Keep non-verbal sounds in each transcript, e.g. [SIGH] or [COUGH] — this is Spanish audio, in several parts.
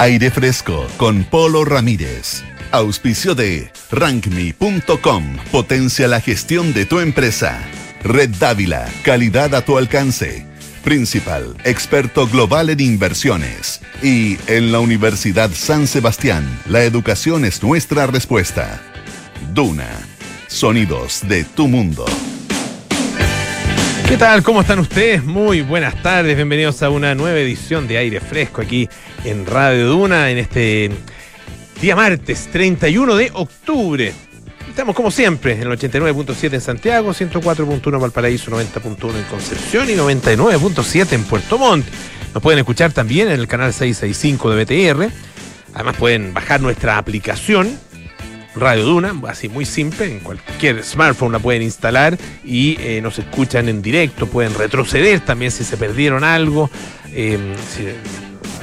Aire Fresco con Polo Ramírez. Auspicio de rankme.com. Potencia la gestión de tu empresa. Red Dávila. Calidad a tu alcance. Principal, experto global en inversiones. Y en la Universidad San Sebastián, la educación es nuestra respuesta. Duna. Sonidos de tu mundo. ¿Qué tal? ¿Cómo están ustedes? Muy buenas tardes, bienvenidos a una nueva edición de Aire Fresco aquí en Radio Duna en este día martes 31 de octubre. Estamos como siempre en el 89.7 en Santiago, 104.1 en Valparaíso, 90.1 en Concepción y 99.7 en Puerto Montt. Nos pueden escuchar también en el canal 665 de BTR. Además pueden bajar nuestra aplicación Radio Duna, así muy simple, en cualquier smartphone la pueden instalar y eh, nos escuchan en directo, pueden retroceder también si se perdieron algo, eh,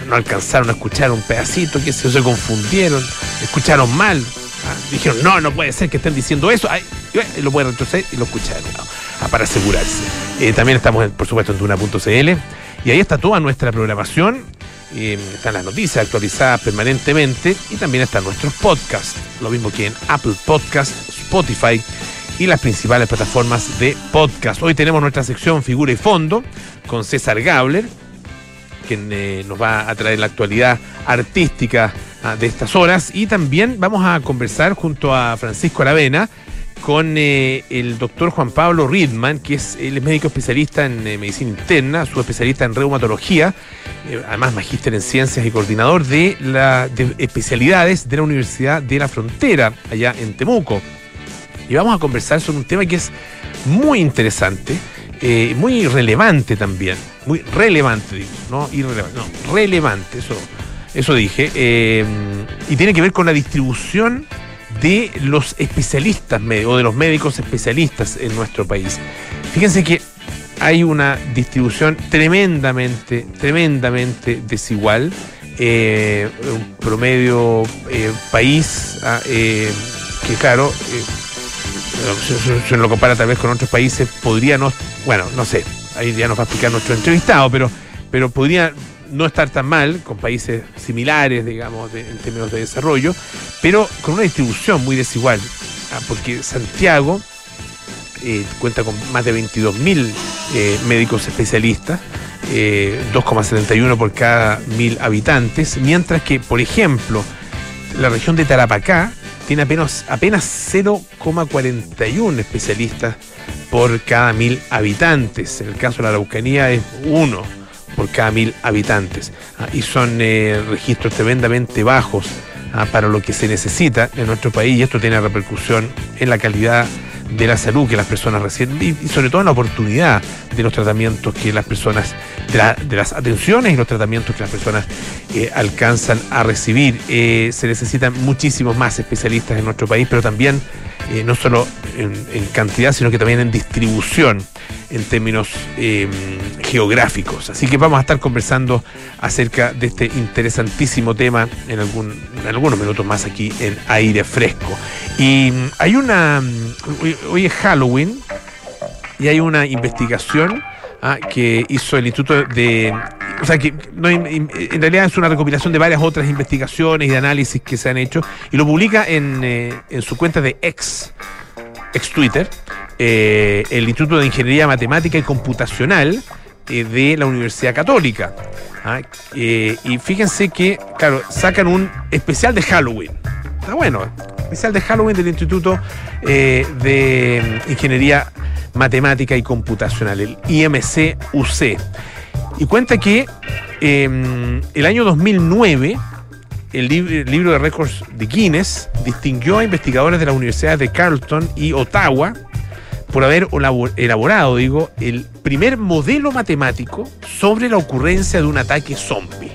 no alcanzaron a escuchar un pedacito, que se, se confundieron, escucharon mal, ah, dijeron, no, no puede ser que estén diciendo eso, Ay, lo pueden retroceder y lo escuchan ah, para asegurarse. Eh, también estamos, por supuesto, en Duna.cl y ahí está toda nuestra programación eh, están las noticias actualizadas permanentemente y también están nuestros podcasts, lo mismo que en Apple Podcast, Spotify y las principales plataformas de podcast. Hoy tenemos nuestra sección Figura y Fondo con César Gabler, quien eh, nos va a traer la actualidad artística ah, de estas horas y también vamos a conversar junto a Francisco Aravena con eh, el doctor Juan Pablo Ridman, que es, él es médico especialista en eh, medicina interna, su especialista en reumatología, además magíster en ciencias y coordinador de, las especialidades de la Universidad de la Frontera, allá en Temuco. Y vamos a conversar sobre un tema que es muy interesante, muy relevante también, muy relevante, digo, no irrelevante, no, relevante, eso, eso dije, y tiene que ver con la distribución de los especialistas o de los médicos especialistas en nuestro país. Fíjense que hay una distribución tremendamente, tremendamente desigual. Eh, un promedio eh, país ah, eh, que, claro, uno lo compara tal vez con otros países, podría no, bueno, no sé, ahí ya nos va a explicar nuestro entrevistado, pero, pero podría no estar tan mal con países similares, digamos, en términos de desarrollo, pero con una distribución muy desigual, ah, porque Santiago eh, cuenta con más de 22.000 eh, médicos especialistas, 2,71 eh, por cada mil habitantes, mientras que, por ejemplo, la región de Tarapacá tiene apenas, apenas 0,41 especialistas por cada mil habitantes. En el caso de la Araucanía es uno por cada mil habitantes. Ah, y son eh, registros tremendamente bajos ah, para lo que se necesita en nuestro país y esto tiene repercusión en la calidad de la salud que las personas reciben y, sobre todo en la oportunidad de los tratamientos que las personas, de, las atenciones y los tratamientos que las personas eh, alcanzan a recibir. Eh, se necesitan muchísimos más especialistas en nuestro país, pero también no solo en, en, cantidad, sino que también en distribución en términos em, geográficos. Así que vamos a estar conversando acerca de este interesantísimo tema en, algún, en algunos minutos más aquí en aire fresco. Y mm, hay una, hoy, es Halloween y hay una investigación ah, que hizo el Instituto de o sea que en realidad es una recopilación de varias otras investigaciones y de análisis que se han hecho y lo publica en, eh, su cuenta de ex, ex Twitter, eh, el Instituto de Ingeniería Matemática y Computacional eh, de la Universidad Católica. ¿ah? Y fíjense que, claro, sacan un especial de Halloween. Bueno, especial de Halloween del Instituto de Ingeniería Matemática y Computacional, el IMC-UC. Y cuenta que em, el año 2009 el, libro de récords de Guinness distinguió a investigadores de las universidades de Carleton y Ottawa por haber elaborado, digo, el primer modelo matemático sobre la ocurrencia de un ataque zombie.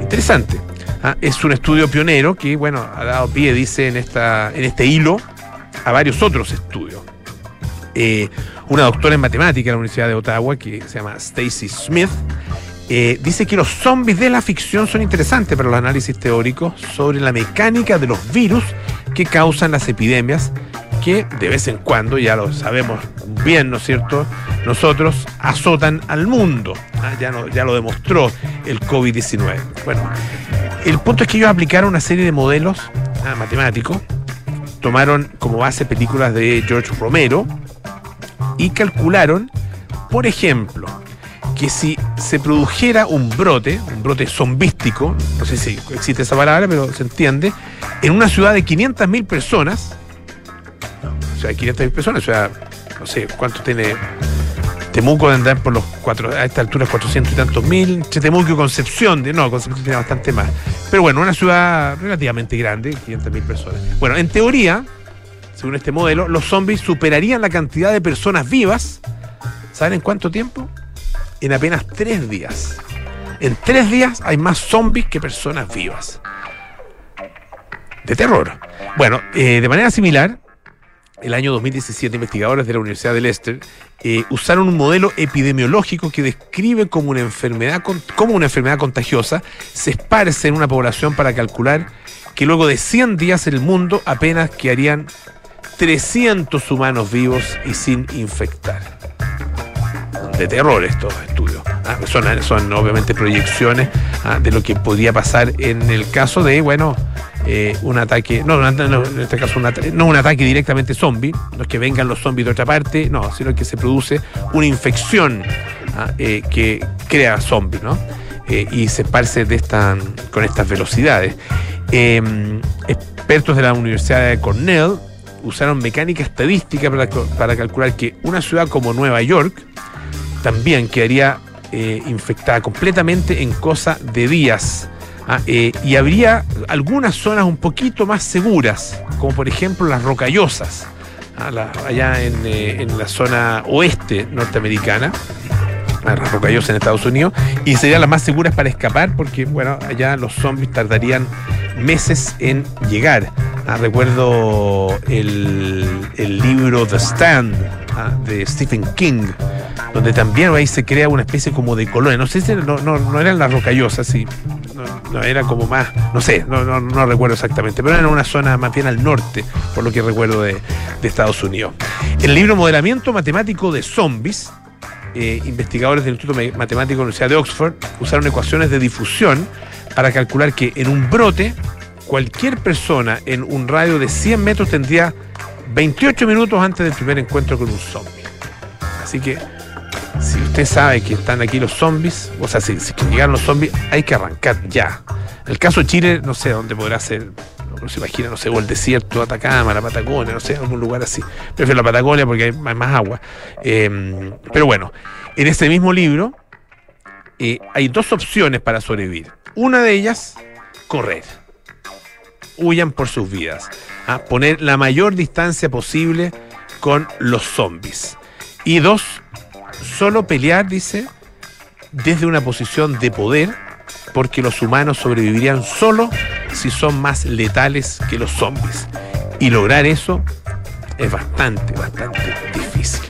Interesante. ¿Ah? Es un estudio pionero que, bueno, ha dado pie, dice en, esta, en este hilo, a varios otros estudios. Eh, una doctora en matemática en la Universidad de Ottawa, que se llama Stacy Smith, eh, dice que los zombies de la ficción son interesantes para los análisis teóricos sobre la mecánica de los virus que causan las epidemias que de vez en cuando, ya lo sabemos bien, ¿no es cierto?, nosotros azotan al mundo. Ah, ya, no, ya lo demostró el COVID-19. Bueno, el punto es que ellos aplicaron una serie de modelos matemáticos, tomaron como base películas de George Romero y calcularon, por ejemplo, que si se produjera un brote, un brote zombístico, no sé si existe esa palabra, pero se entiende, en una ciudad de 500.000 personas, o sea, 500.000 personas, o sea, no sé cuánto tiene Temuco andar por los cuatro, a esta altura 400 y tantos mil, entre Temuco y Concepción, no, Concepción tiene bastante más. Pero bueno, una ciudad relativamente grande, 500 mil personas. Bueno, en teoría, según este modelo, los zombies superarían la cantidad de personas vivas, ¿saben en cuánto tiempo? En apenas tres días. En tres días hay más zombies que personas vivas. De terror. Bueno, eh, de manera similar, el año 2017, investigadores de la Universidad de Leicester eh, usaron un modelo epidemiológico que describe como una enfermedad como una enfermedad contagiosa se esparce en una población para calcular que luego de 100 días en el mundo apenas quedarían 300 humanos vivos y sin infectar. De terror estos estudios. Ah, son, son, obviamente proyecciones ah, de lo que podría pasar en el caso de, bueno, eh, un ataque, no, en este caso un no un ataque directamente zombie, no es que vengan los zombies de otra parte, no, sino que se produce una infección ah, eh, que crea zombies, ¿no? Eh, y se esparce de esta, con estas velocidades. Em, expertos de la Universidad de Cornell usaron mecánica estadística para calcular que una ciudad como Nueva York también quedaría infectada completamente en cosa de días. Ah, eh, y habría algunas zonas un poquito más seguras, como por ejemplo las rocallosas, ah, allá eh, en, la zona oeste norteamericana, ah, las rocallosas en Estados Unidos, y serían las más seguras para escapar porque, bueno, allá los zombies tardarían meses en llegar. recuerdo el libro The Stand de Stephen King, donde también ahí se crea una especie como de colonia. No sé si no, no, eran las rocallosas, sí. No, era como más, no sé, no, recuerdo exactamente, pero era una zona más bien al norte, por lo que recuerdo de, Estados Unidos. El libro Modelamiento Matemático de Zombies, eh, investigadores del Instituto Matemático de la Universidad de Oxford usaron ecuaciones de difusión para calcular que en un brote, cualquier persona en un radio de 100 metros tendría 28 minutos antes del primer encuentro con un zombie. Así que si usted sabe que están aquí los zombies, o sea, si, llegaron los zombies, hay que arrancar ya. El caso de Chile, no sé dónde podrá ser, no se imagina, no sé, o el desierto, Atacama, la Patagonia, no sé, algún lugar así. Prefiero la Patagonia porque hay más agua. Em, pero bueno, en este mismo libro eh, hay dos opciones para sobrevivir. Una de ellas, correr. Huyan por sus vidas. A ¿ah? poner la mayor distancia posible con los zombies. Y dos, solo pelear, dice, desde una posición de poder, porque los humanos sobrevivirían solo si son más letales que los zombies. Y lograr eso es bastante, bastante difícil.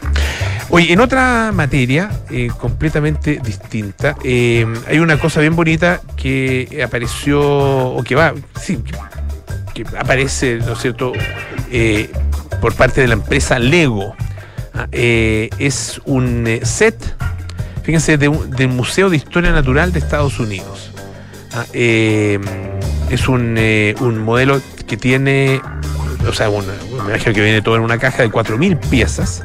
Oye, en otra materia eh, completamente distinta, eh, hay una cosa bien bonita que apareció, o que va, sí, que aparece, ¿no es cierto?, eh, por parte de la empresa Lego. Ah, eh, es un eh, set, fíjense, del Museo de Historia Natural de Estados Unidos. Ah, eh, es un, modelo que tiene, o sea, un, me imagino que viene todo en una caja de 4.000 piezas.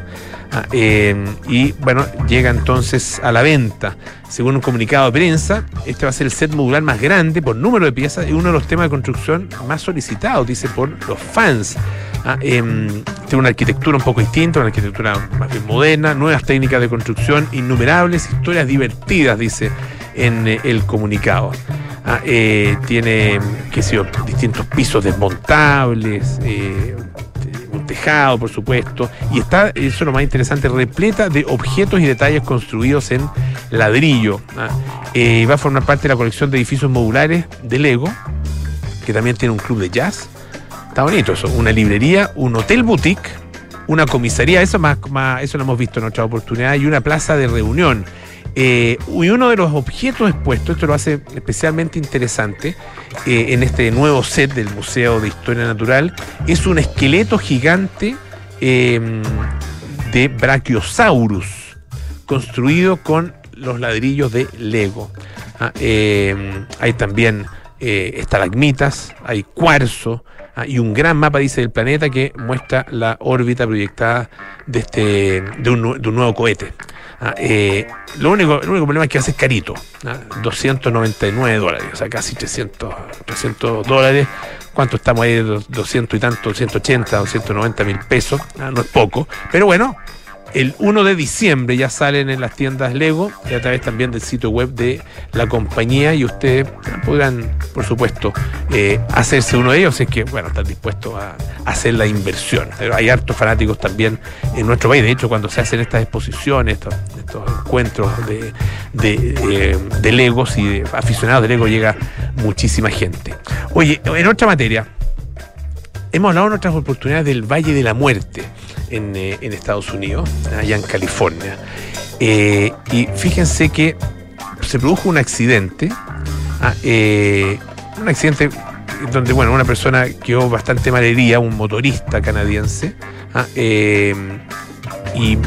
Ah, y bueno, llega entonces a la venta. Según un comunicado de prensa, este va a ser el set modular más grande por número de piezas y uno de los temas de construcción más solicitados, dice, por los fans. Em, tiene una arquitectura un poco distinta, una arquitectura más bien moderna, nuevas técnicas de construcción, innumerables historias divertidas, dice en eh, el comunicado. Ah, eh, tiene, qué sé distintos pisos desmontables, eh, un tejado, por supuesto, y está, eso es lo más interesante, repleta de objetos y detalles construidos en ladrillo. Ah, va a formar parte de la colección de edificios modulares de Lego, que también tiene un club de jazz Está bonito eso. Una librería, un hotel boutique, una comisaría, eso más, eso lo hemos visto en otra oportunidad, y una plaza de reunión. Eh, y uno de los objetos expuestos, esto lo hace especialmente interesante eh, en este nuevo set del Museo de Historia Natural, es un esqueleto gigante em, de Brachiosaurus. construido con los ladrillos de Lego. Ah, eh, hay también eh, estalagmitas, hay cuarzo y un gran mapa, dice, del planeta que muestra la órbita proyectada de, este, de, un, de un nuevo cohete. Ah, eh, lo único, el único problema es que hace carito, 299 dólares, o sea, casi 300, 300 dólares. ¿Cuánto estamos ahí? 200 y tanto, 180, 290 mil pesos, no es poco, pero bueno, el 1 de diciembre ya salen en las tiendas Lego y a través también del sitio web de la compañía y ustedes podrán, por supuesto, eh, hacerse uno de ellos si es que, bueno, están dispuestos a, hacer la inversión. Pero hay hartos fanáticos también en nuestro país. De hecho, cuando se hacen estas exposiciones, estos, encuentros de, eh, de Legos y de aficionados de Lego, llega muchísima gente. Oye, en otra materia, hemos hablado en otras oportunidades del Valle de la Muerte en, eh, Estados Unidos, allá en California. Eh, y fíjense que se produjo un accidente, ah, eh, un accidente donde bueno, una persona quedó bastante malherida, un motorista canadiense, ah, y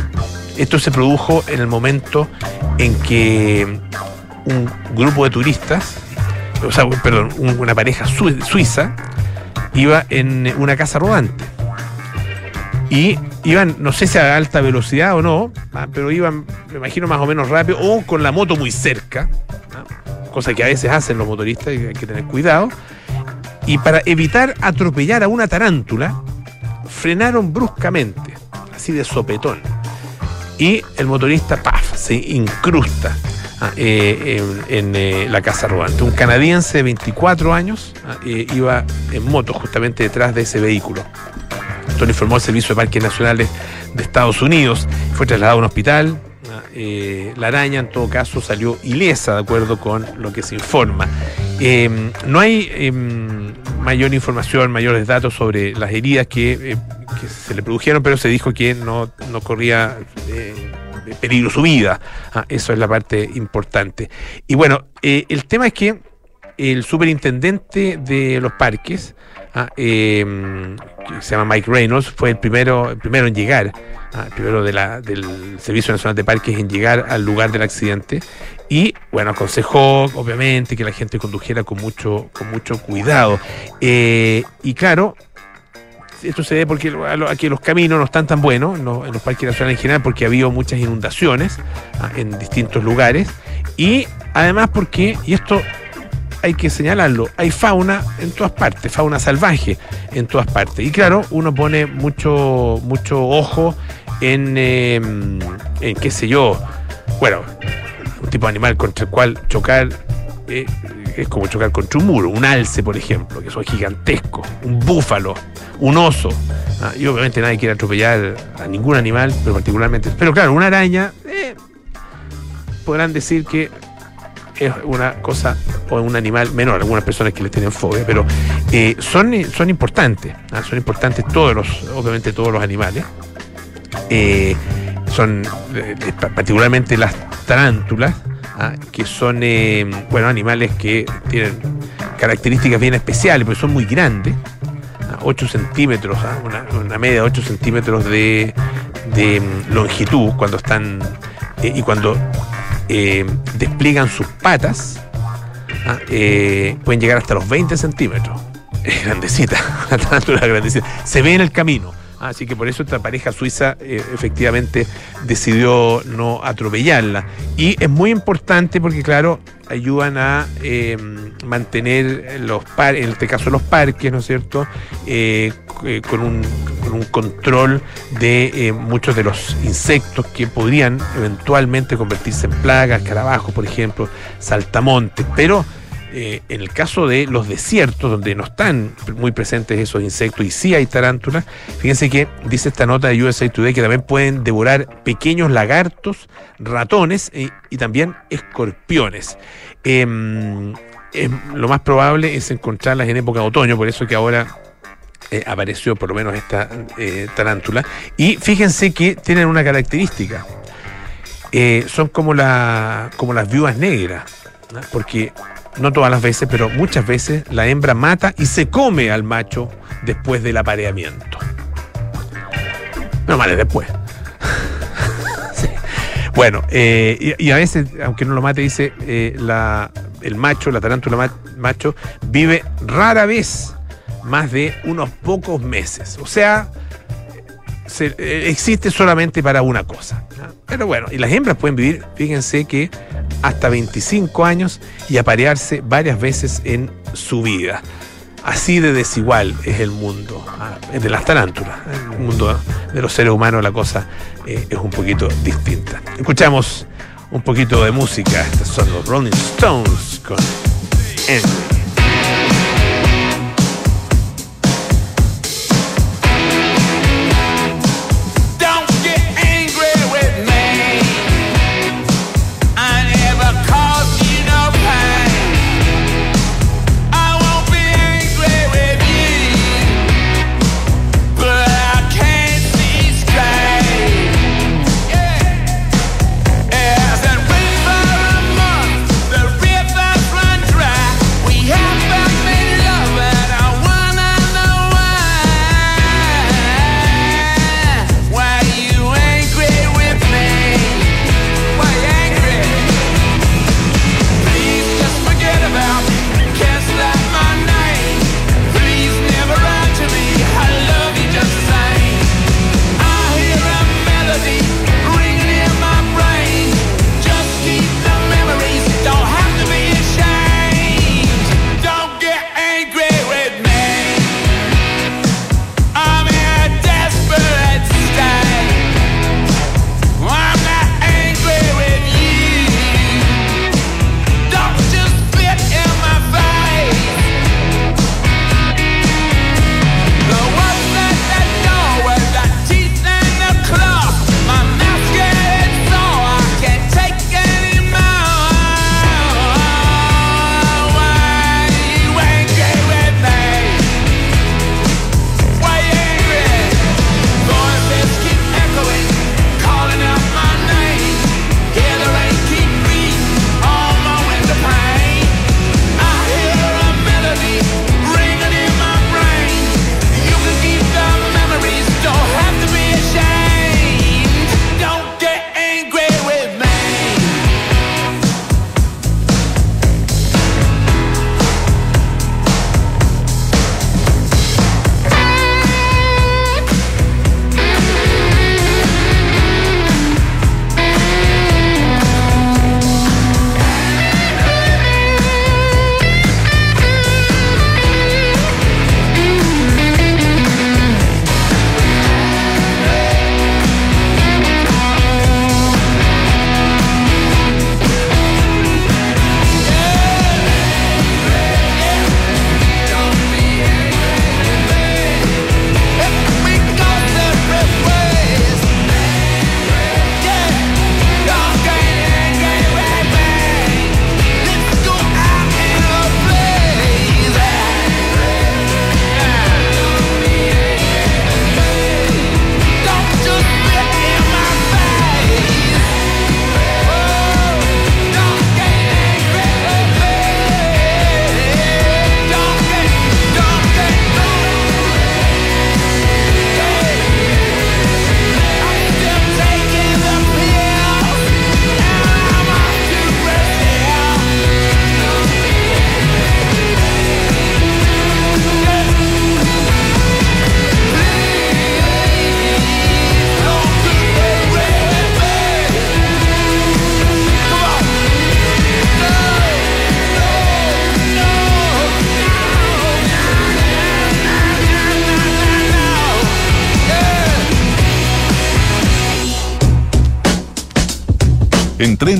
esto se produjo en el momento en que un grupo de turistas, o sea, perdón, una pareja suiza, iba en una casa rodante. Y iban, no sé si a alta velocidad o no, ah, pero iban, me imagino, más o menos rápido, o con la moto muy cerca, cosa que a veces hacen los motoristas y hay que tener cuidado. Y para evitar atropellar a una tarántula, frenaron bruscamente, así de sopetón. Y el motorista, ¡paf!, se incrusta ah, eh, en, eh, la casa rodante. Un canadiense de 24 años ah, eh, iba en moto justamente detrás de ese vehículo. Esto lo informó el Servicio de Parques Nacionales de Estados Unidos. Fue trasladado a un hospital. Eh, la araña, en todo caso, salió ilesa, de acuerdo con lo que se informa. Em, no hay em, mayor información, mayores datos sobre las heridas que, eh, se le produjeron, pero se dijo que no, corría eh, peligro su vida. Ah, eso es la parte importante. Y bueno, el tema es que el superintendente de los parques, ah, em, que se llama Mike Reynolds, fue el primero, el primero en llegar, ah, el primero del Servicio Nacional de Parques en llegar al lugar del accidente. Y bueno, aconsejó, obviamente, que la gente condujera con mucho, con mucho cuidado. Eh, y claro, esto se debe porque aquí los caminos no están tan buenos en los, parques nacionales en general porque ha habido muchas inundaciones ah, en distintos lugares y además porque, y esto hay que señalarlo, hay fauna en todas partes, fauna salvaje en todas partes. Y claro, uno pone mucho, mucho ojo en, em, en qué sé yo, bueno, un tipo de animal contra el cual chocar es como chocar contra un muro, un alce, por ejemplo, que son gigantescos, un búfalo, un oso. Ah, y obviamente nadie quiere atropellar a ningún animal, pero particularmente. Pero claro, una araña, eh, podrán decir que es una cosa o un animal menor, algunas personas que le tienen fobia, pero eh, son, son importantes, ¿ah? son importantes todos los, obviamente todos los animales. Eh, son particularmente las tarántulas, ¿ah? que son bueno animales que tienen características bien especiales, porque son muy grandes, 8 ¿ah? centímetros, una, media de 8 centímetros de, mm, longitud cuando están y cuando eh, despliegan sus patas, ¿ah? eh, pueden llegar hasta los 20 centímetros. [LAUGHS] Es grandecita, [LAUGHS] una grandecita. Se ve en el camino. Así que por eso esta pareja suiza eh, efectivamente decidió no atropellarla. Y es muy importante porque, claro, ayudan a mantener los parques, en este caso los parques, ¿no es cierto?, con un un control de eh, muchos de los insectos que podrían eventualmente convertirse en plagas, carabajos, por ejemplo, saltamontes, pero eh, en el caso de los desiertos, donde no están muy presentes esos insectos y sí hay tarántulas, fíjense que dice esta nota de USA Today que también pueden devorar pequeños lagartos, ratones eh, y también escorpiones. Em, lo más probable es encontrarlas en época de otoño, por eso que ahora eh, apareció por lo menos esta eh, tarántula. Y fíjense que tienen una característica. Son como las viudas negras, porque no todas las veces, pero muchas veces la hembra mata y se come al macho después del apareamiento. No vale después. [LAUGHS] Bueno, eh, y, a veces, aunque no lo mate, dice eh, la, el macho, la tarántula macho, vive rara vez más de unos pocos meses. O sea, eh, existe solamente para una cosa. Pero bueno, y las hembras pueden vivir, fíjense que hasta 25 años y aparearse varias veces en su vida. Así de desigual es el mundo ah, de las tarántulas. El mundo de los seres humanos la cosa eh, es un poquito distinta. Escuchamos un poquito de música. Estos son los Rolling Stones con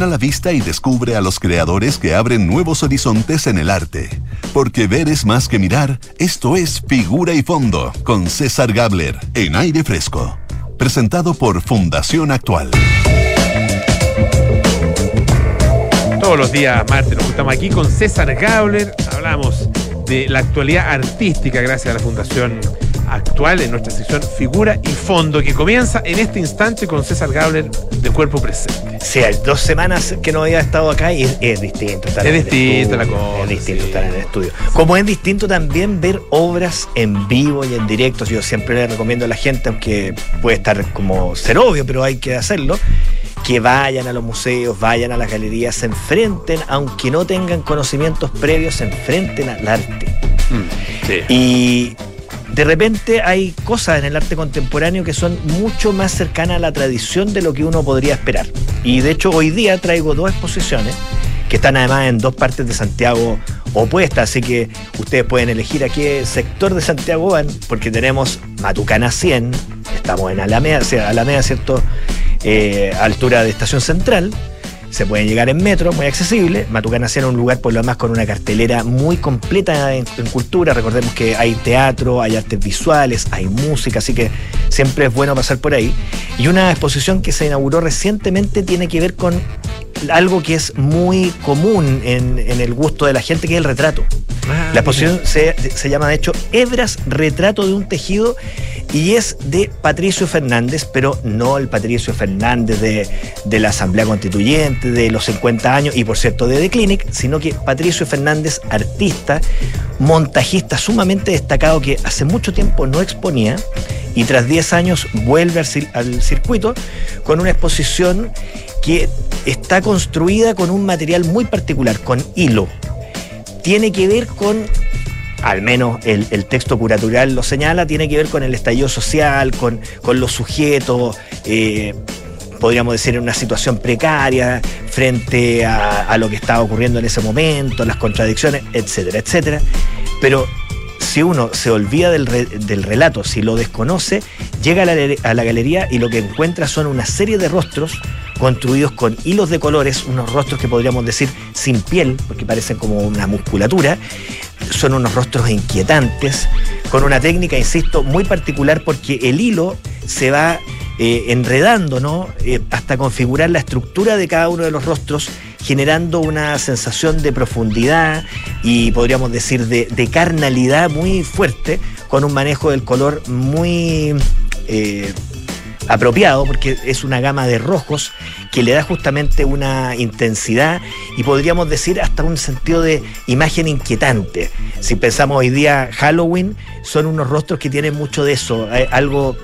Entrena la vista y descubre a los creadores que abren nuevos horizontes en el arte. Porque ver es más que mirar, esto es Figura y Fondo, con César Gabler, en aire fresco. Presentado por Fundación Actual. Todos los días, martes, nos juntamos aquí con César Gabler. Hablamos de la actualidad artística gracias a la Fundación actual en nuestra sección Figura y Fondo, que comienza en este instante con César Gabler de Cuerpo Presente. Sí, hay dos semanas que no había estado acá y es, distinto estar es distinto la cosa. Es distinto estar en el estudio. Como es distinto también ver obras en vivo y en directo. Yo siempre le recomiendo a la gente, aunque puede estar como ser obvio, pero hay que hacerlo que vayan a los museos, vayan a las galerías, se enfrenten, aunque no tengan conocimientos previos, se enfrenten al arte. Mm, Y de repente hay cosas en el arte contemporáneo que son mucho más cercanas a la tradición de lo que uno podría esperar. Y de hecho hoy día traigo dos exposiciones que están además en dos partes de Santiago opuestas, así que ustedes pueden elegir a qué sector de Santiago van, porque tenemos Matucana 100, estamos en Alameda, o sea, Alameda, ¿cierto? Eh, altura de Estación Central, se pueden llegar en metro, muy accesible. Matucana 100 es un lugar por lo demás con una cartelera muy completa en, en cultura. Recordemos que hay teatro, hay artes visuales, hay música, así que siempre es bueno pasar por ahí. Y una exposición que se inauguró recientemente tiene que ver con algo que es muy común en, en el gusto de la gente, que es el retrato. Ah, La exposición se, se llama, de hecho, Hebras, retrato de un tejido, y es de Patricio Fernández, pero no el Patricio Fernández de, de la Asamblea Constituyente, de los 50 años, y por cierto de The Clinic, sino que Patricio Fernández, artista, montajista sumamente destacado que hace mucho tiempo no exponía, y tras 10 años vuelve al, cir- al circuito con una exposición que está construida con un material muy particular, con hilo. Tiene que ver con, al menos el, el texto curatorial lo señala, tiene que ver con el estallido social, con, con los sujetos, eh, podríamos decir, en una situación precaria frente a, lo que estaba ocurriendo en ese momento, las contradicciones, etcétera, etcétera. Pero si uno se olvida del, del relato, si lo desconoce, llega a la, a la galería y lo que encuentra son una serie de rostros construidos con hilos de colores, unos rostros que podríamos decir sin piel, porque parecen como una musculatura. Son unos rostros inquietantes, con una técnica, insisto, muy particular porque el hilo se va eh, enredando, ¿no? Eh, hasta configurar la estructura de cada uno de los rostros, generando una sensación de profundidad y podríamos decir de, de carnalidad muy fuerte, con un manejo del color muy eh, apropiado, porque es una gama de rojos que le da justamente una intensidad y podríamos decir hasta un sentido de imagen inquietante. Si pensamos hoy día Halloween, son unos rostros que tienen mucho de eso, eh, algo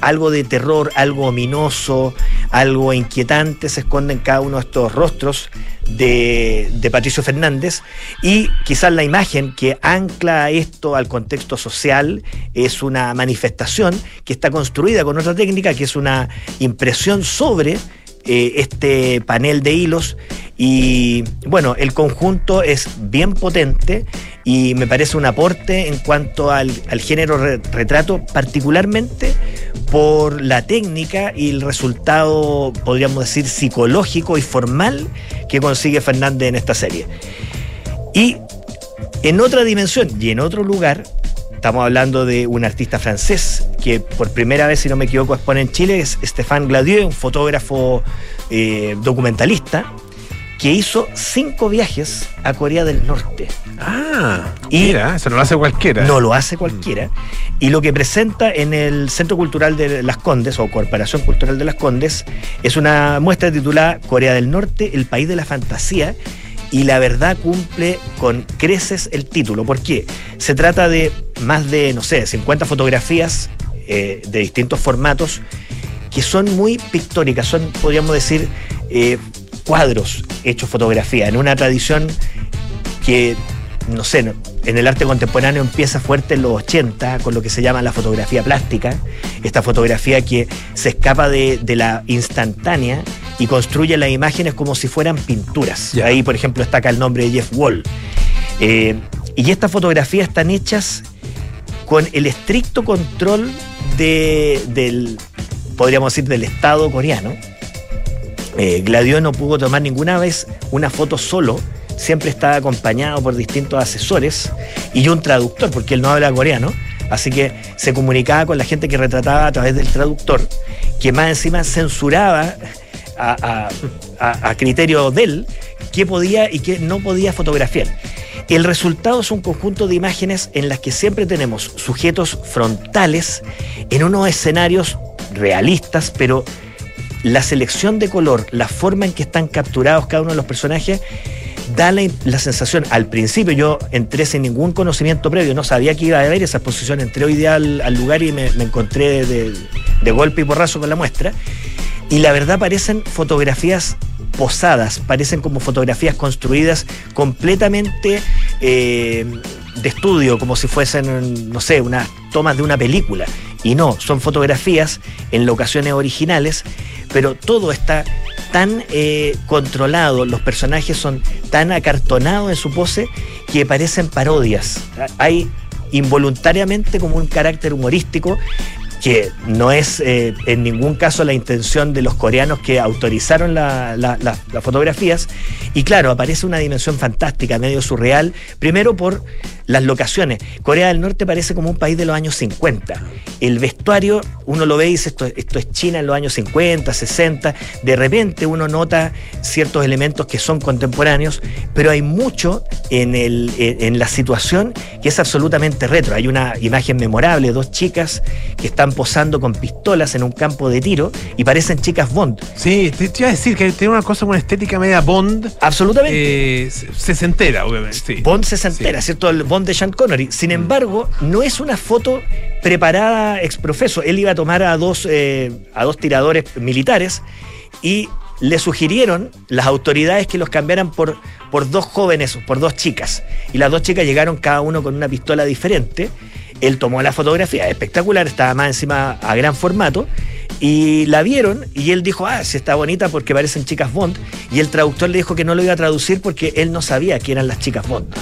algo de terror, algo ominoso, algo inquietante se esconde en cada uno de estos rostros de, Patricio Fernández. Y quizás la imagen que ancla esto al contexto social es una manifestación que está construida con otra técnica que es una impresión sobre eh, este panel de hilos y bueno, el conjunto es bien potente y me parece un aporte en cuanto al, género re- retrato, particularmente por la técnica y el resultado, podríamos decir, psicológico y formal que consigue Fernández en esta serie. Y en otra dimensión y en otro lugar, estamos hablando de un artista francés que por primera vez, si no me equivoco, expone en Chile, es Stéphane Gladieux, un fotógrafo eh, documentalista que hizo cinco viajes a Corea del Norte. Ah, Y- mira, eso no lo hace cualquiera. No lo hace cualquiera. Y lo que presenta en el Centro Cultural de Las Condes, o Corporación Cultural de Las Condes, es una muestra titulada Corea del Norte, el país de la fantasía. Y la verdad cumple con creces el título. ¿Por qué? Se trata de más de, no sé, 50 fotografías eh, de distintos formatos que son muy pictóricas, son, podríamos decir, eh, cuadros hechos fotografía, en una tradición que, no sé, en el arte contemporáneo empieza fuerte en los 80 con lo que se llama la fotografía plástica, esta fotografía que se escapa de, de la instantánea y construye las imágenes como si fueran pinturas. Ya. Ahí, por ejemplo, está acá el nombre de Jeff Wall. Eh, y estas fotografías están hechas con el estricto control de- del, podríamos decir, del Estado coreano. Eh, Gladio no pudo tomar ninguna vez una foto solo, siempre estaba acompañado por distintos asesores y un traductor, porque él no habla coreano. Así que se comunicaba con la gente que retrataba a través del traductor, que más encima censuraba a, a- a- criterio de él qué podía y qué no podía fotografiar. El resultado es un conjunto de imágenes en las que siempre tenemos sujetos frontales en unos escenarios realistas, pero la selección de color, la forma en que están capturados cada uno de los personajes, da la, sensación, al principio yo entré sin ningún conocimiento previo, no sabía que iba a haber esa exposición, entré hoy día al, lugar y me, encontré de, de golpe y porrazo con la muestra. y la verdad parecen fotografías posadas, parecen como fotografías construidas completamente eh, de estudio, como si fuesen, no sé, unas tomas de una película. Y no, son fotografías en locaciones originales, pero todo está tan eh, controlado, los personajes son tan acartonados en su pose que parecen parodias. Hay involuntariamente como un carácter humorístico que no es eh, en ningún caso la intención de los coreanos que autorizaron las fotografías. Y claro, aparece una dimensión fantástica, medio surreal, primero por las locaciones. Corea del Norte parece como un país de los años 50. El vestuario, uno lo ve y dice, esto, esto es China en los años 50, 60. De repente uno nota ciertos elementos que son contemporáneos, pero hay mucho en, el, en la situación que es absolutamente retro. Hay una imagen memorable, dos chicas que están posando con pistolas en un campo de tiro y parecen chicas Bond. Sí, te, iba a decir que tiene una cosa con una estética media Bond. Absolutamente. Eh, se entera, obviamente. Bond se entera, ¿cierto? El Bond de Sean Connery. Sin mm. embargo, no es una foto preparada ex profeso. Él iba a tomar a dos, eh, a dos tiradores militares y le sugirieron las autoridades que los cambiaran por, por dos jóvenes, por dos chicas. Y las dos chicas llegaron cada uno con una pistola diferente él tomó la fotografía, espectacular, estaba más encima a gran formato, y la vieron y él dijo, ah, sí está bonita porque parecen chicas Bond, y el traductor le dijo que no lo iba a traducir porque él no sabía que eran las chicas Bond.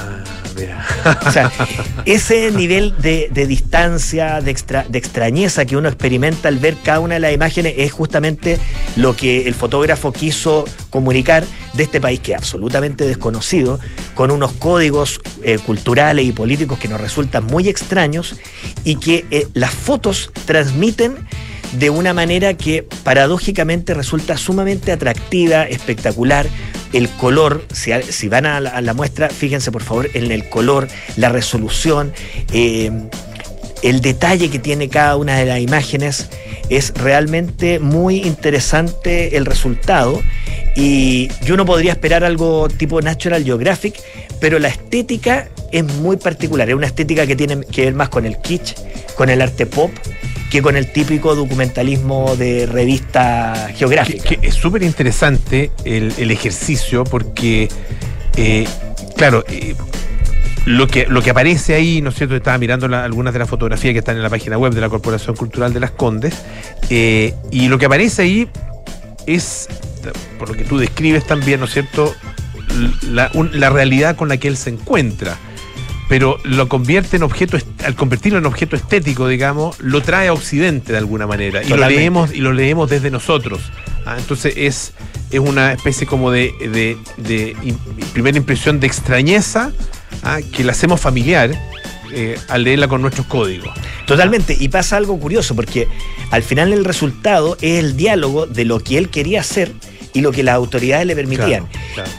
O sea, ese nivel de, distancia, de, de extrañeza que uno experimenta al ver cada una de las imágenes es justamente lo que el fotógrafo quiso comunicar de este país que es absolutamente desconocido, con unos códigos eh, culturales y políticos que nos resultan muy extraños y que eh, las fotos transmiten de una manera que paradójicamente resulta sumamente atractiva, espectacular. El color, si, van a la, muestra, fíjense por favor en el color, la resolución, eh, el detalle que tiene cada una de las imágenes. Es realmente muy interesante el resultado y yo no podría esperar algo tipo Natural Geographic, pero la estética es muy particular. Es una estética que tiene que ver más con el kitsch, con el arte pop que con el típico documentalismo de revista geográfica. es súper interesante el, ejercicio porque, eh, claro, eh, lo que, lo que aparece ahí, ¿no es cierto? Estaba mirando algunas de las fotografías que están en la página web de la Corporación Cultural de las Condes, eh, y lo que aparece ahí es, por lo que tú describes también, ¿no es cierto?, la, la realidad con la que él se encuentra pero lo convierte en objeto, al convertirlo en objeto estético, digamos, lo trae a Occidente de alguna manera. Y lo leemos, y lo leemos desde nosotros. ¿ah? Entonces es, es una especie como de, de, primera impresión de extrañeza ¿ah? que la hacemos familiar. Eh, al leerla con nuestros códigos. Totalmente, y pasa algo curioso, porque al final el resultado es el diálogo de lo que él quería hacer y lo que las autoridades le permitían.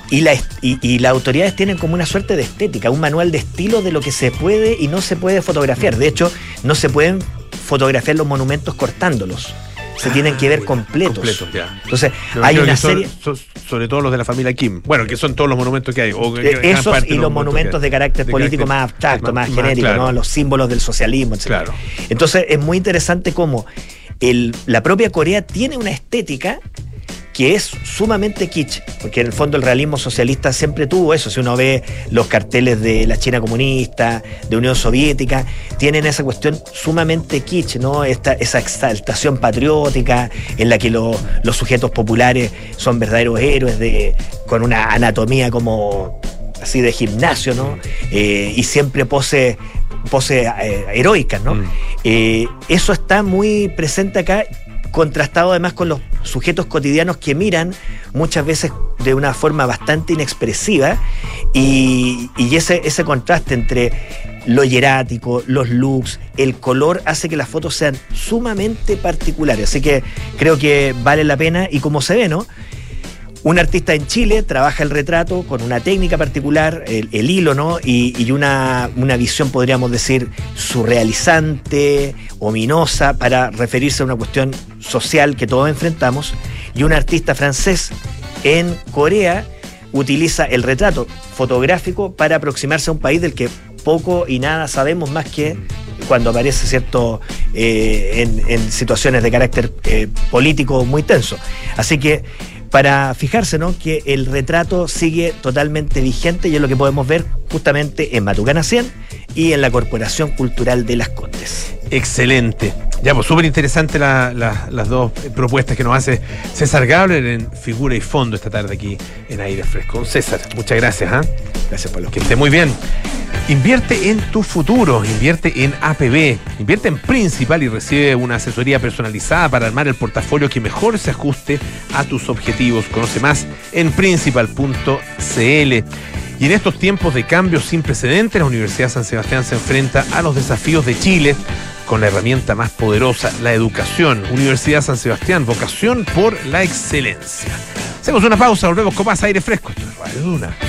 Y, la, y, las autoridades tienen como una suerte de estética, un manual de estilo de lo que se puede y no se puede fotografiar. De hecho, no se pueden fotografiar los monumentos cortándolos se tienen que ver completos. Entonces, hay una serie. sobre todo los de la familia Kim. Bueno, que son todos los monumentos que hay. Eh, esos y los monumentos, de carácter político más abstracto, más, genérico, ¿no? los símbolos del socialismo, etc. Claro. Entonces, es muy interesante cómo el, la propia Corea tiene una estética que es sumamente kitsch, porque en el fondo el realismo socialista siempre tuvo eso. Si uno ve los carteles de la China comunista, de Unión Soviética, tienen esa cuestión sumamente kitsch, ¿no? Esta, esa exaltación patriótica en la que los sujetos populares son verdaderos héroes de, con una anatomía como así de gimnasio, ¿no? Eh, y siempre pose pose eh, heroicas, ¿no? Mm. Eh, eso está muy presente acá contrastado además con los sujetos cotidianos que miran muchas veces de una forma bastante inexpresiva y, ese, ese contraste entre lo hierático, los looks, el color hace que las fotos sean sumamente particulares. Así que creo que vale la pena y como se ve, ¿no? Un artista en Chile trabaja el retrato con una técnica particular, el, hilo, ¿no? Y, una, visión, podríamos decir, surrealizante, ominosa, para referirse a una cuestión social que todos enfrentamos. Y un artista francés en Corea utiliza el retrato fotográfico para aproximarse a un país del que poco y nada sabemos más que cuando aparece cierto eh, en, situaciones de carácter eh, político muy tenso. Así que para fijarse ¿no? que el retrato sigue totalmente vigente y es lo que podemos ver justamente en Matucana 100 y en la Corporación Cultural de las Condes. Excelente. Ya, pues súper interesante las dos propuestas que nos hace César Gabler en figura y fondo esta tarde aquí en Aire Fresco. César, muchas gracias. ¿ah? Gracias, Pablo. Que esté muy bien. Invierte en tu futuro, invierte en APB, invierte en Principal y recibe una asesoría personalizada para armar el portafolio que mejor se ajuste a tus objetivos. Conoce más en principal.cl. Y en estos tiempos de cambio sin precedentes, la Universidad San Sebastián se enfrenta a los desafíos de Chile con la herramienta más poderosa, la educación. Universidad San Sebastián, vocación por la excelencia. Hacemos una pausa, volvemos con más aire fresco. Esto es Radio Duna.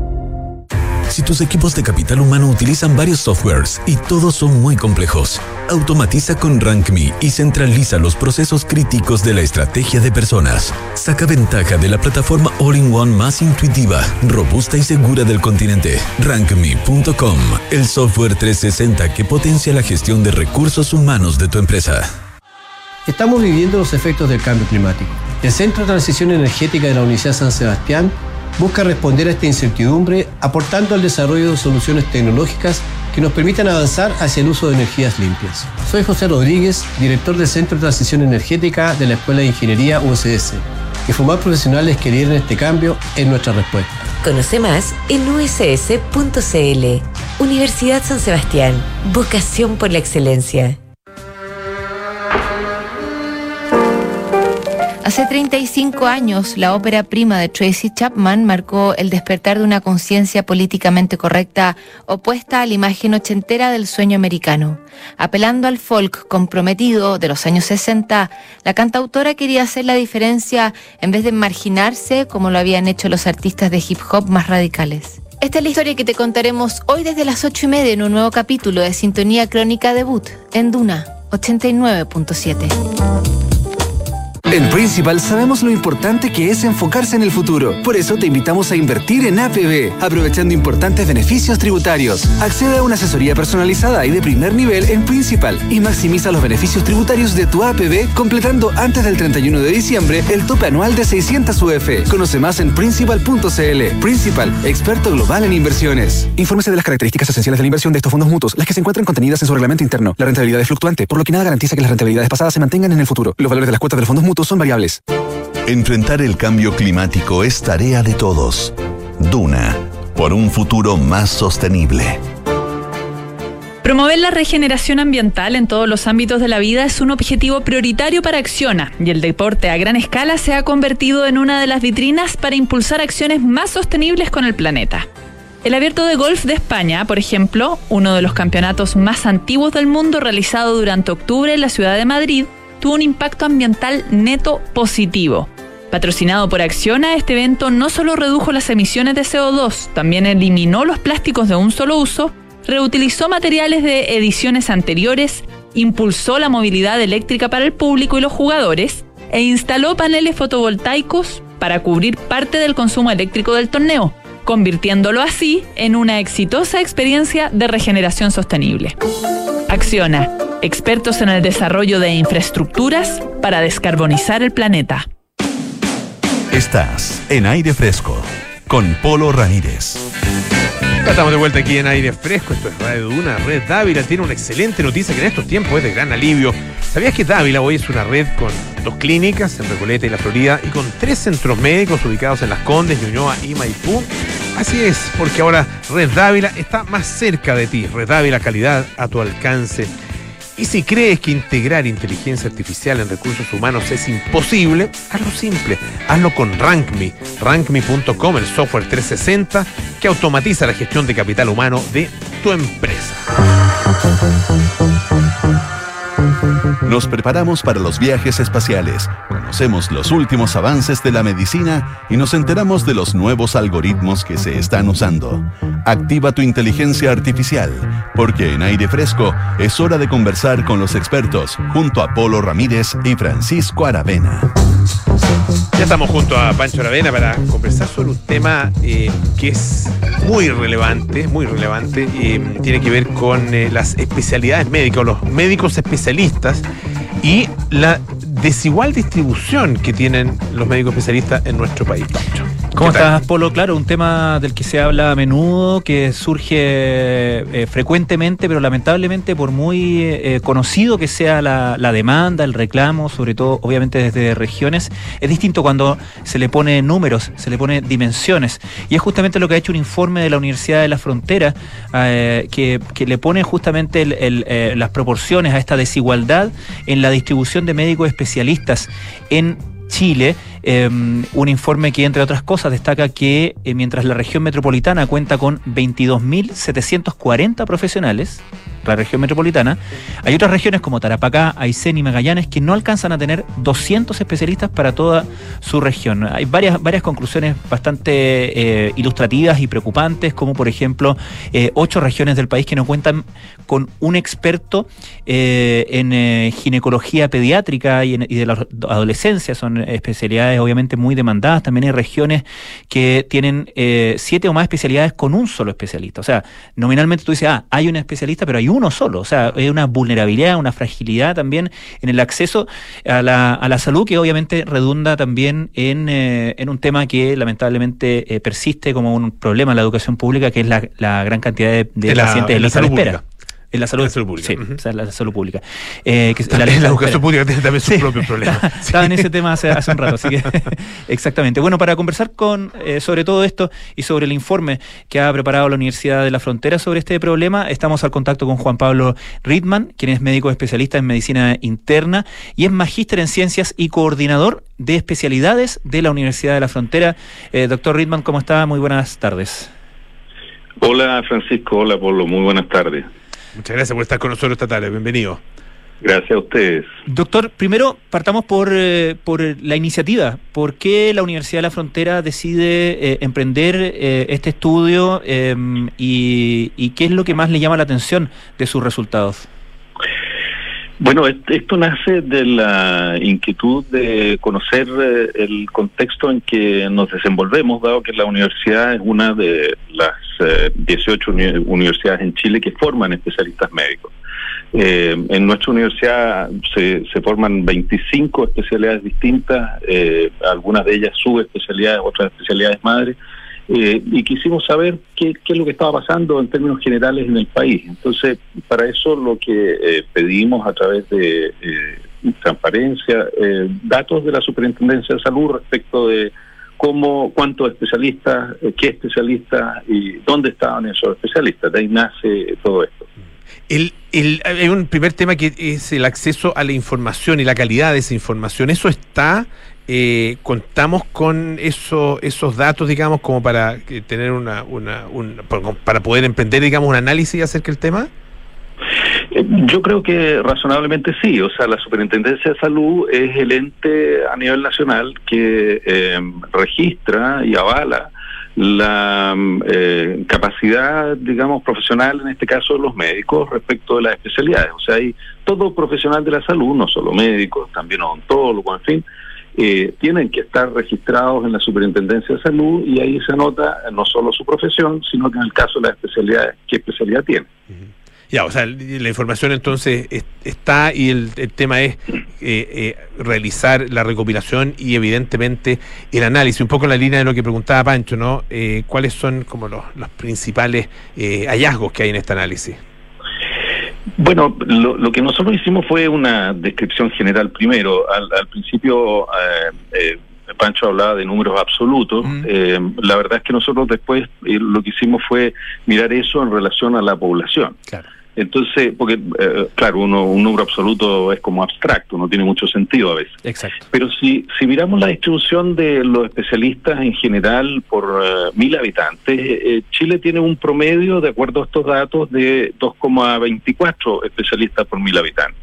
Si tus equipos de capital humano utilizan varios softwares y todos son muy complejos, automatiza con RankMe y centraliza los procesos críticos de la estrategia de personas. Saca ventaja de la plataforma All-in-One más intuitiva, robusta y segura del continente. RankMe.com, el software 360 que potencia la gestión de recursos humanos de tu empresa. Estamos viviendo los efectos del cambio climático. El Centro de Transición Energética de la Universidad San Sebastián busca responder a esta incertidumbre aportando al desarrollo de soluciones tecnológicas que nos permitan avanzar hacia el uso de energías limpias. Soy José Rodríguez, director del Centro de Transición Energética de la Escuela de Ingeniería USS, y formar profesionales que lideren este cambio es nuestra respuesta. Conoce más en uss.cl. Universidad San Sebastián, vocación por la excelencia. Hace 35 años, la ópera prima de Tracy Chapman marcó el despertar de una conciencia políticamente correcta opuesta a la imagen ochentera del sueño americano. Apelando al folk comprometido de los años 60, la cantautora quería hacer la diferencia en vez de marginarse como lo habían hecho los artistas de hip hop más radicales. Esta es la historia que te contaremos hoy desde las 8 y media en un nuevo capítulo de Sintonía Crónica Debut en Duna 89.7. En Principal sabemos lo importante que es enfocarse en el futuro. Por eso te invitamos a invertir en APB, aprovechando importantes beneficios tributarios. Accede a una asesoría personalizada y de primer nivel en Principal y maximiza los beneficios tributarios de tu APB completando antes del 31 de diciembre el tope anual de 600 UF. Conoce más en principal.cl. Principal, experto global en inversiones. Infórmese de las características esenciales de la inversión de estos fondos mutuos, las que se encuentran contenidas en su reglamento interno. La rentabilidad es fluctuante, por lo que nada garantiza que las rentabilidades pasadas se mantengan en el futuro. Los valores de las cuotas de los fondos mutuos son variables. Enfrentar el cambio climático es tarea de todos. Duna, por un futuro más sostenible. Promover la regeneración ambiental en todos los ámbitos de la vida es un objetivo prioritario para Acciona y el deporte a gran escala se ha convertido en una de las vitrinas para impulsar acciones más sostenibles con el planeta. El Abierto de Golf de España, por ejemplo, uno de los campeonatos más antiguos del mundo realizado durante octubre en la ciudad de Madrid, tuvo un impacto ambiental neto positivo. Patrocinado por Acciona, este evento no solo redujo las emisiones de CO2, también eliminó los plásticos de un solo uso, reutilizó materiales de ediciones anteriores, impulsó la movilidad eléctrica para el público y los jugadores, e instaló paneles fotovoltaicos para cubrir parte del consumo eléctrico del torneo, convirtiéndolo así en una exitosa experiencia de regeneración sostenible. Acciona, expertos en el desarrollo de infraestructuras para descarbonizar el planeta. Estás en aire fresco con Polo Ramírez. estamos de vuelta aquí en aire fresco. Esto es Radio Duna. Red Dávila tiene una excelente noticia que en estos tiempos es de gran alivio. ¿Sabías que Dávila hoy es una red con dos clínicas en Recoleta y La Florida y con tres centros médicos ubicados en Las Condes, Ñuñoa y Maipú? Así es, porque ahora Red Dávila está más cerca de ti. Red Dávila, calidad a tu alcance. Y si crees que integrar inteligencia artificial en recursos humanos es imposible, hazlo simple. Hazlo con RankMe. RankMe.com, el software 360 que automatiza la gestión de capital humano de tu empresa. Nos preparamos para los viajes espaciales, conocemos los últimos avances de la medicina y nos enteramos de los nuevos algoritmos que se están usando. Activa tu inteligencia artificial, porque en aire fresco es hora de conversar con los expertos junto a Polo Ramírez y Francisco Aravena. Ya estamos junto a Pancho Aravena para conversar sobre un tema eh, que es muy relevante, muy relevante, eh, tiene que ver con eh, las especialidades médicas, los médicos especialistas y la desigual distribución que tienen los médicos especialistas en nuestro país, Pancho. ¿Cómo estás, Polo? Claro, un tema del que se habla a menudo, que surge eh, frecuentemente, pero lamentablemente por muy eh, conocido que sea la, demanda, el reclamo, sobre todo obviamente desde regiones, es distinto cuando se le pone números, se le pone dimensiones. Y es justamente lo que ha hecho un informe de la Universidad de la Frontera, eh, que, le pone justamente las proporciones a esta desigualdad en la distribución de médicos especialistas en Chile, em, un informe que, entre otras cosas, destaca que eh, mientras la región metropolitana cuenta con 22.740 profesionales, la región metropolitana, hay otras regiones como Tarapacá, Aysén y Magallanes que no alcanzan a tener 200 especialistas para toda su región. Hay varias, varias conclusiones bastante eh, ilustrativas y preocupantes, como por ejemplo eh, ocho regiones del país que no cuentan con un experto en ginecología pediátrica y, y de la adolescencia, son especialidades obviamente muy demandadas. También hay regiones que tienen siete o más especialidades con un solo especialista. O sea, nominalmente tú dices, ah, hay un especialista, pero hay uno solo. O sea, hay una vulnerabilidad, una fragilidad también en el acceso a la, a la salud que obviamente redunda también en, eh, en un tema que lamentablemente eh, persiste como un problema en la educación pública, que es la, la gran cantidad de, pacientes en lista de espera. En la salud, pública. Sí, o sea, la salud pública. Eh, la, educación [LAUGHS] pública tiene también sus propios problemas. [LAUGHS] Estaba en ese tema hace, un rato, así que [LAUGHS] exactamente. Bueno, para conversar con eh, sobre todo esto y sobre el informe que ha preparado la Universidad de la Frontera sobre este problema, estamos al contacto con Juan Pablo Ritman, quien es médico especialista en medicina interna y es magíster en ciencias y coordinador de especialidades de la Universidad de la Frontera. Eh, doctor Ritman, ¿cómo está? Muy buenas tardes. Hola Francisco, hola Pablo, muy buenas tardes. Muchas gracias por estar con nosotros esta tarde. Bienvenido. Gracias a ustedes. Doctor, primero partamos por, eh, por la iniciativa. ¿Por qué la Universidad de la Frontera decide eh, emprender eh, este estudio em, y, y, qué es lo que más le llama la atención de sus resultados? Bueno, esto nace de la inquietud de conocer el contexto en que nos desenvolvemos, dado que la universidad es una de las 18 universidades en Chile que forman especialistas médicos. Eh, en nuestra universidad se, se, forman 25 especialidades distintas, eh, algunas de ellas subespecialidades, otras especialidades madres, eh, y quisimos saber qué, es lo que estaba pasando en términos generales en el país. Entonces, para eso lo que pedimos a través de transparencia, datos de la Superintendencia de Salud respecto de cómo, cuántos especialistas, qué especialistas y dónde estaban esos especialistas. De ahí nace todo esto. El, el, hay un primer tema que es el acceso a la información y la calidad de esa información. ¿Eso está? Eh, ¿Contamos con eso, esos datos, digamos, como para tener una, una para poder emprender, digamos, un análisis acerca del tema? Eh, yo creo que razonablemente sí. O sea, la Superintendencia de Salud es el ente a nivel nacional que eh, registra y avala la eh, capacidad, digamos, profesional, en este caso de los médicos, respecto de las especialidades. O sea, hay todo profesional de la salud, no solo médicos, también odontólogos, en fin, eh, tienen que estar registrados en la Superintendencia de Salud y ahí se anota no solo su profesión, sino que en el caso de las especialidades, qué especialidad tiene. Ya, o sea, la información entonces está y el, tema es eh, eh, realizar la recopilación y evidentemente el análisis, un poco en la línea de lo que preguntaba Pancho, ¿no? Eh, ¿Cuáles son como los, los principales hallazgos que hay en este análisis? Bueno, lo, que nosotros hicimos fue una descripción general primero. Al, principio Pancho hablaba de números absolutos. la verdad es que nosotros después lo que hicimos fue mirar eso en relación a la población. Claro. Entonces, porque, eh, claro, uno, un número absoluto es como abstracto, no tiene mucho sentido a veces. Exacto. Pero si, si miramos la distribución de los especialistas en general por eh, mil habitantes, eh, Chile tiene un promedio, de acuerdo a estos datos, de 2,24 especialistas por mil habitantes.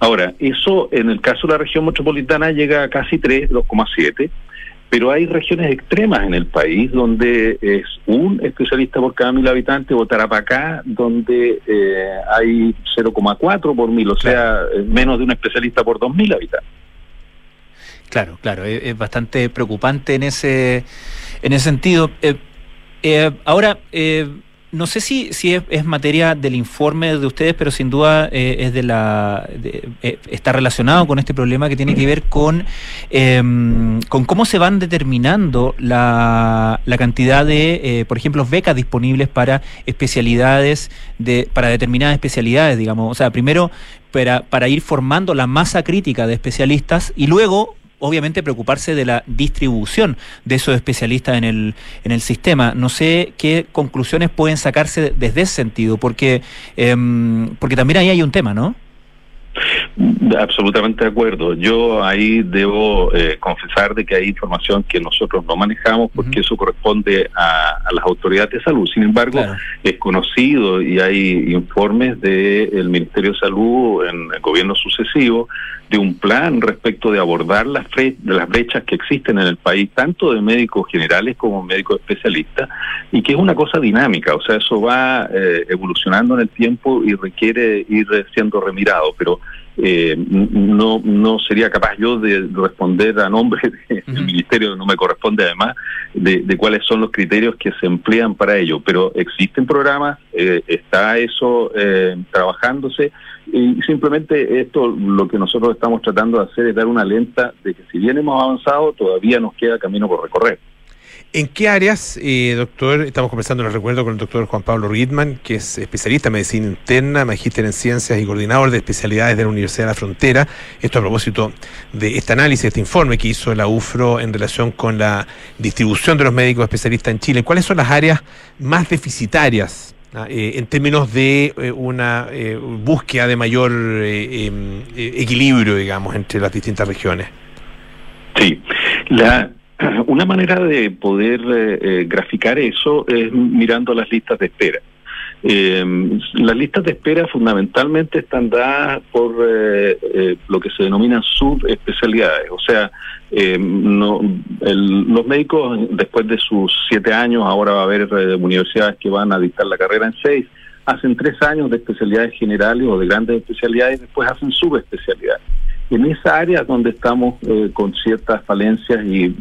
Ahora, eso en el caso de la región metropolitana llega a casi 3, 2,7, pero hay regiones extremas en el país donde es un especialista por cada mil habitantes, o Tarapacá, donde eh, hay 0,4 por mil, o sea, eh, menos de un especialista por dos mil habitantes. Claro, claro, es, es, bastante preocupante en ese, en ese sentido. Eh, eh, ahora, eh, no sé si, si es, es, materia del informe de ustedes, pero sin duda eh, es de la eh, está relacionado con este problema que tiene que ver con, eh, con cómo se van determinando la, la cantidad de, por ejemplo, becas disponibles para especialidades de para determinadas especialidades, digamos. O sea, primero para, para ir formando la masa crítica de especialistas y luego obviamente preocuparse de la distribución de esos especialistas en el, en el sistema. No sé qué conclusiones pueden sacarse desde ese sentido, porque, eh, porque también ahí hay un tema, ¿no? Absolutamente de acuerdo. Yo ahí debo eh, confesar de que hay información que nosotros no manejamos porque uh -huh. eso corresponde a, a, las autoridades de salud. Sin embargo, claro. es conocido y hay informes del de Ministerio de Salud en el gobierno sucesivo de un plan respecto de abordar las, de las brechas que existen en el país, tanto de médicos generales como médicos especialistas, y que es una cosa dinámica, o sea, eso va eh, evolucionando en el tiempo y requiere ir siendo remirado, pero eh, no, no sería capaz yo de responder a nombre del uh -huh. ministerio, no me corresponde además, de, de, cuáles son los criterios que se emplean para ello, pero existen programas, eh, está eso eh, trabajándose y simplemente esto lo que nosotros estamos tratando de hacer es dar una lenta de que si bien hemos avanzado, todavía nos queda camino por recorrer. ¿En qué áreas, eh, doctor? Estamos conversando, les recuerdo, con el doctor Juan Pablo Riedman, que es especialista en medicina interna, magíster en ciencias y coordinador de especialidades de la Universidad de la Frontera. Esto a propósito de este análisis, este informe que hizo la UFRO en relación con la distribución de los médicos especialistas en Chile. ¿Cuáles son las áreas más deficitarias eh, en términos de eh, una eh, búsqueda de mayor eh, em, equilibrio, digamos, entre las distintas regiones. Sí, la, [CLEARS THROAT] una manera de poder graficar eso es mirando las listas de espera. Las listas de espera fundamentalmente están dadas por lo que se denominan subespecialidades, o sea, eh, no, el, los médicos después de sus siete años, ahora va a haber eh, universidades que van a dictar la carrera en seis, hacen tres años de especialidades generales o de grandes especialidades y después hacen subespecialidades. En esa área donde estamos eh, con ciertas falencias y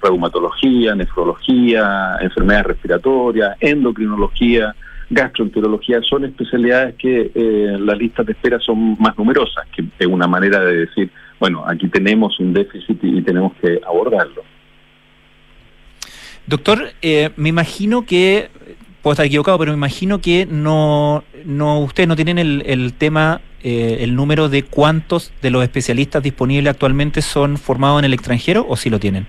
reumatología, nefrología, enfermedades respiratorias, endocrinología, gastroenterología, son especialidades que las listas de espera son más numerosas, que es una manera de decir, bueno, aquí tenemos un déficit y tenemos que abordarlo. Doctor, eh, me imagino que, puedo estar equivocado, pero me imagino que no, no ustedes no tienen el, el tema, eh, el número de cuántos de los especialistas disponibles actualmente son formados en el extranjero o sí lo tienen.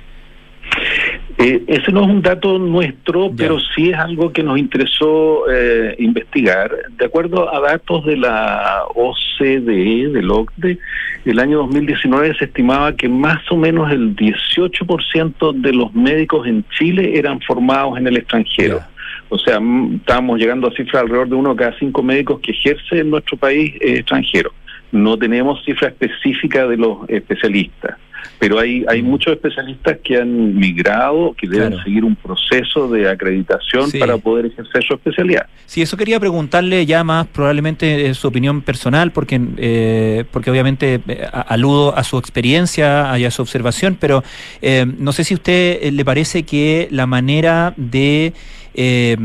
Eh, ese no es un dato nuestro, ya. pero sí es algo que nos interesó eh, investigar. De acuerdo a datos de la OCDE, del OCDE, el año 2019 se estimaba que más o menos el 18% de los médicos en Chile eran formados en el extranjero. Ya. O sea, estábamos llegando a cifras alrededor de uno cada cinco médicos que ejerce en nuestro país eh, extranjero. No tenemos cifra específica de los especialistas pero hay, hay muchos especialistas que han migrado, que deben claro. seguir un proceso de acreditación sí. para poder ejercer su especialidad. Sí, eso quería preguntarle ya más probablemente eh, su opinión personal, porque, eh, porque obviamente eh, aludo a su experiencia y a su observación, pero eh, no sé si a usted le parece que la manera de eh,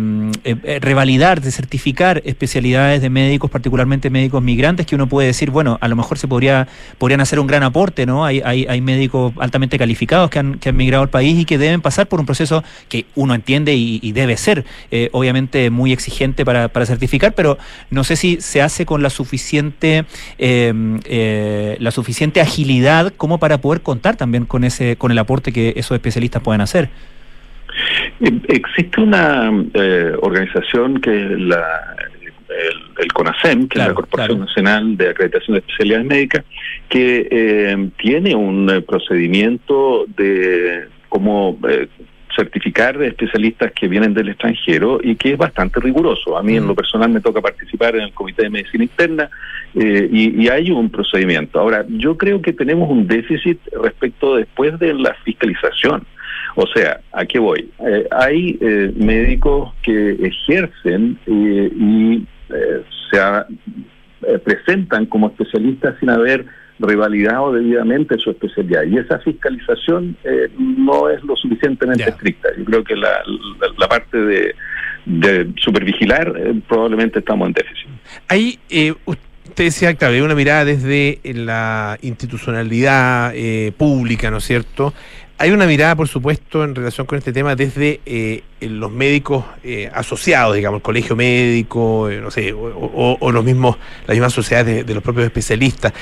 eh, revalidar, de certificar especialidades de médicos, particularmente médicos migrantes, que uno puede decir, bueno, a lo mejor se podría, podrían hacer un gran aporte, ¿no? Hay, hay, hay médicos altamente calificados que han, que han migrado al país y que deben pasar por un proceso que uno entiende y, y debe ser, eh, obviamente, muy exigente para, para certificar, pero no sé si se hace con la suficiente, eh, la suficiente agilidad como para poder contar también con ese, con el aporte que esos especialistas pueden hacer. Existe una eh, organización que es la, el, el, CONASEM, que claro, es la Corporación claro. Nacional de Acreditación de Especialidades Médicas, que eh, tiene un procedimiento de cómo eh, certificar especialistas que vienen del extranjero y que es bastante riguroso. A mí en lo personal me toca participar en el Comité de Medicina Interna eh, y, y, hay un procedimiento. Ahora, yo creo que tenemos un déficit respecto después de la fiscalización. O sea, ¿a qué voy? Eh, hay eh, médicos que ejercen y se presentan como especialistas sin haber revalidado debidamente su especialidad. Y esa fiscalización eh, no es lo suficientemente estricta. Yo creo que la, la, parte de, de supervigilar eh, probablemente estamos en déficit. Ahí, eh, usted decía, claro, hay una mirada desde la institucionalidad pública, ¿no es cierto? Hay una mirada, por supuesto, en relación con este tema desde eh, los médicos eh, asociados, digamos, el colegio médico, eh, no sé, o, los mismos, las mismas sociedades de, los propios especialistas.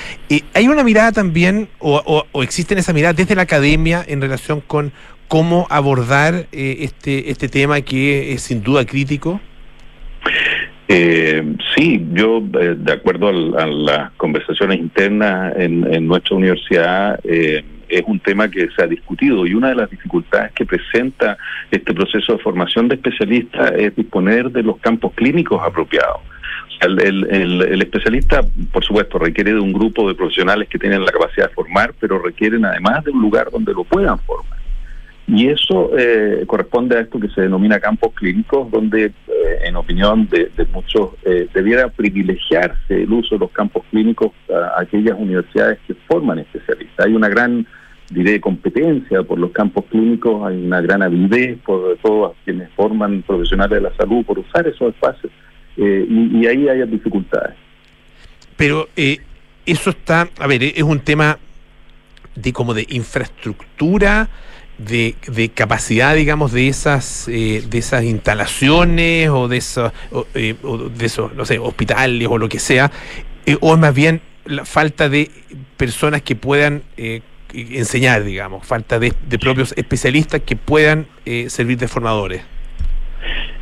hay una mirada también, o, o existe esa mirada desde la academia en relación con cómo abordar este, este tema que es sin duda crítico. sí, yo, de acuerdo a, las conversaciones internas en, nuestra universidad, es un tema que se ha discutido y una de las dificultades que presenta este proceso de formación de especialistas es disponer de los campos clínicos apropiados. el, especialista, por supuesto, requiere de un grupo de profesionales que tienen la capacidad de formar, pero requieren además de un lugar donde lo puedan formar. Y eso eh, corresponde a esto que se denomina campos clínicos, donde, eh, en opinión de, muchos, eh, debiera privilegiarse el uso de los campos clínicos a, aquellas universidades que forman especialistas. Hay una gran, diré, competencia por los campos clínicos, hay una gran avidez por todos quienes forman profesionales de la salud por usar esos espacios, y, y, ahí hay dificultades. Pero eso está, a ver, es un tema de como de infraestructura de, de, capacidad, digamos, de esas eh, de esas instalaciones o de esos, eh, de esos, no sé, hospitales o lo que sea, eh, o más bien la falta de personas que puedan enseñar, digamos, falta de, de, propios especialistas que puedan servir de formadores.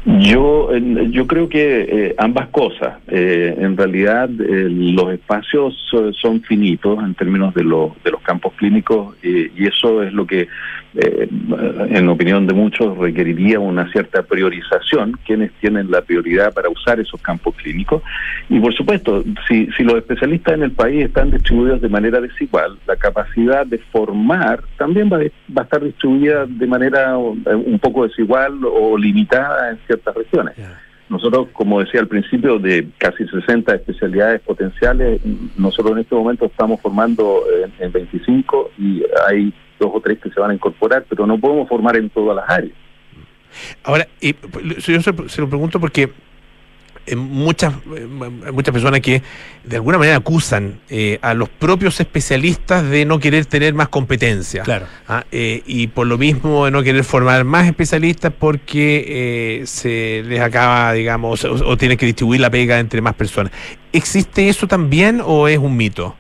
Yo, yo creo que eh, ambas cosas. Eh, en realidad, eh, los espacios son finitos en términos de, los de los campos clínicos y eso es lo que, en opinión de muchos, requeriría una cierta priorización, quienes tienen la prioridad para usar esos campos clínicos. Y por supuesto, si, si los especialistas en el país están distribuidos de manera desigual, la capacidad de formar también va, va a estar distribuida de manera un poco desigual o limitada en ciertas regiones. Nosotros, como decía al principio, de casi 60 especialidades potenciales, nosotros en este momento estamos formando en, 25 y hay dos o tres que se van a incorporar, pero no podemos formar en todas las áreas. Ahora, y, yo se lo pregunto porque muchas, muchas personas que de alguna manera acusan eh, a los propios especialistas de no querer tener más competencia. Claro. ¿ah? Eh, y por lo mismo de no querer formar más especialistas porque eh, se les acaba, digamos, o, o tienen que distribuir la pega entre más personas. ¿Existe eso también o es un mito?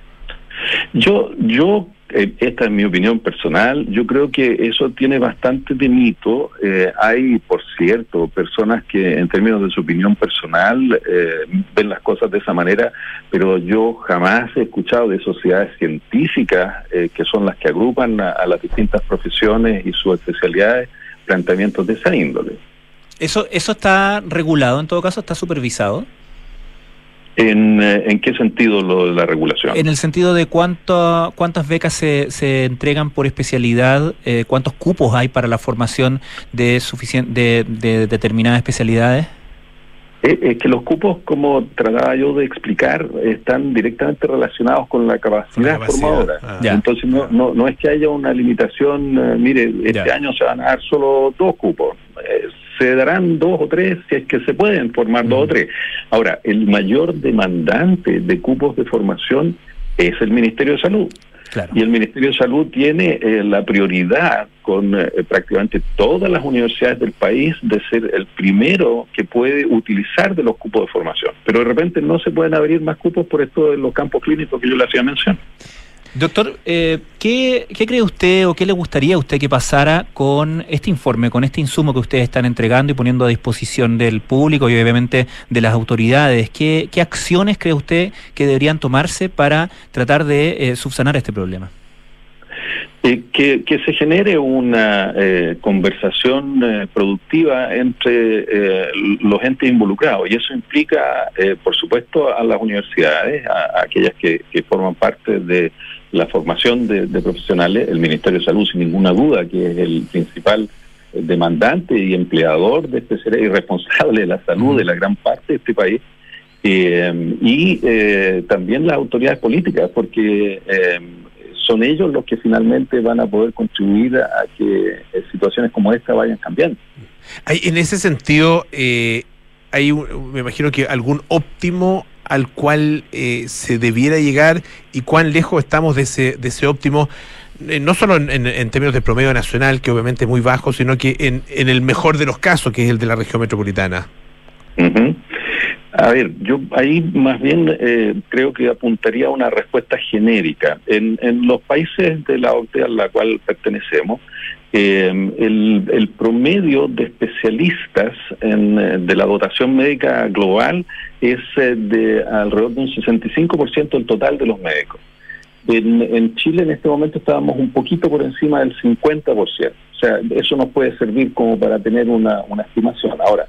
Yo, yo esta es mi opinión personal, yo creo que eso tiene bastante de mito. Eh, hay, por cierto, personas que en términos de su opinión personal eh, ven las cosas de esa manera, pero yo jamás he escuchado de sociedades científicas que son las que agrupan a, las distintas profesiones y sus especialidades planteamientos de esa índole. ¿Eso, ¿Eso está regulado en todo caso? ¿Está supervisado? ¿En, eh, ¿En, qué sentido lo de la regulación? En el sentido de cuánto, cuántas becas se, se entregan por especialidad, eh, cuántos cupos hay para la formación de, de, de determinadas especialidades. Eh, es que los cupos, como trataba yo de explicar, están directamente relacionados con la capacidad, formadora. Ah. Entonces no, no, no es que haya una limitación, mire, este año se van a dar solo dos cupos se darán dos o tres, si es que se pueden formar dos o tres. Ahora, el mayor demandante de cupos de formación es el Ministerio de Salud. Y el Ministerio de Salud tiene eh, la prioridad con eh, prácticamente todas las universidades del país de ser el primero que puede utilizar de los cupos de formación. Pero de repente no se pueden abrir más cupos por esto de los campos clínicos que yo le hacía mención. Doctor, eh, ¿qué, cree usted o qué le gustaría a usted que pasara con este informe, con este insumo que ustedes están entregando y poniendo a disposición del público y obviamente de las autoridades? ¿Qué, acciones cree usted que deberían tomarse para tratar de eh, subsanar este problema? Eh, que, que, se genere una eh, conversación eh, productiva entre los entes involucrados y eso implica, por supuesto, a las universidades, a, a aquellas que, que, forman parte de la formación de, profesionales, el Ministerio de Salud, sin ninguna duda, que es el principal demandante y empleador de este ser y responsable de la salud de la gran parte de este país. y también las autoridades políticas, porque son ellos los que finalmente van a poder contribuir a que eh, situaciones como esta vayan cambiando. Hay, en ese sentido, eh, hay, me imagino que algún óptimo al cual eh, se debiera llegar y cuán lejos estamos de ese, de ese óptimo, eh, no solo en, en, términos de promedio nacional, que obviamente es muy bajo, sino que en, en el mejor de los casos, que es el de la región metropolitana. A ver, yo ahí más bien eh, creo que apuntaría a una respuesta genérica. En, en los países de la OCDE a la cual pertenecemos, eh, el, el, promedio de especialistas en, de la dotación médica global es eh, de alrededor de un 65% del total de los médicos. En, en, Chile en este momento estábamos un poquito por encima del 50%. O sea, eso nos puede servir como para tener una estimación. Ahora,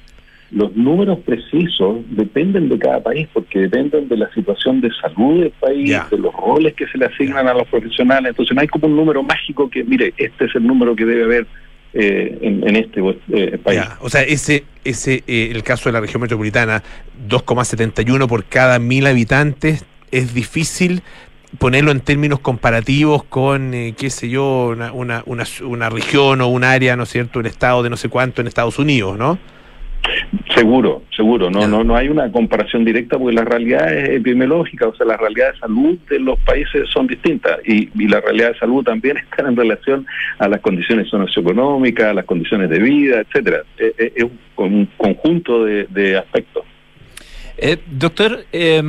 los números precisos dependen de cada país porque dependen de la situación de salud del país, yeah. de los roles que se le asignan a los profesionales. Entonces no hay como un número mágico que, mire, este es el número que debe haber eh, en, en, este eh, país. O sea, ese, ese eh, el caso de la región metropolitana, 2,71 por cada mil habitantes, es difícil ponerlo en términos comparativos con, eh, qué sé yo, una, una, una, una región o un área, ¿no es cierto?, un estado de no sé cuánto en Estados Unidos, ¿no? Seguro, seguro, no, no, no hay una comparación directa porque la realidad es epidemiológica, o sea, la realidad de salud de los países son distintas y, y la realidad de salud también [LAUGHS] está en relación a las condiciones socioeconómicas, a las condiciones de vida, etcétera. Es, es un, un, conjunto de, de aspectos. Eh, doctor, eh,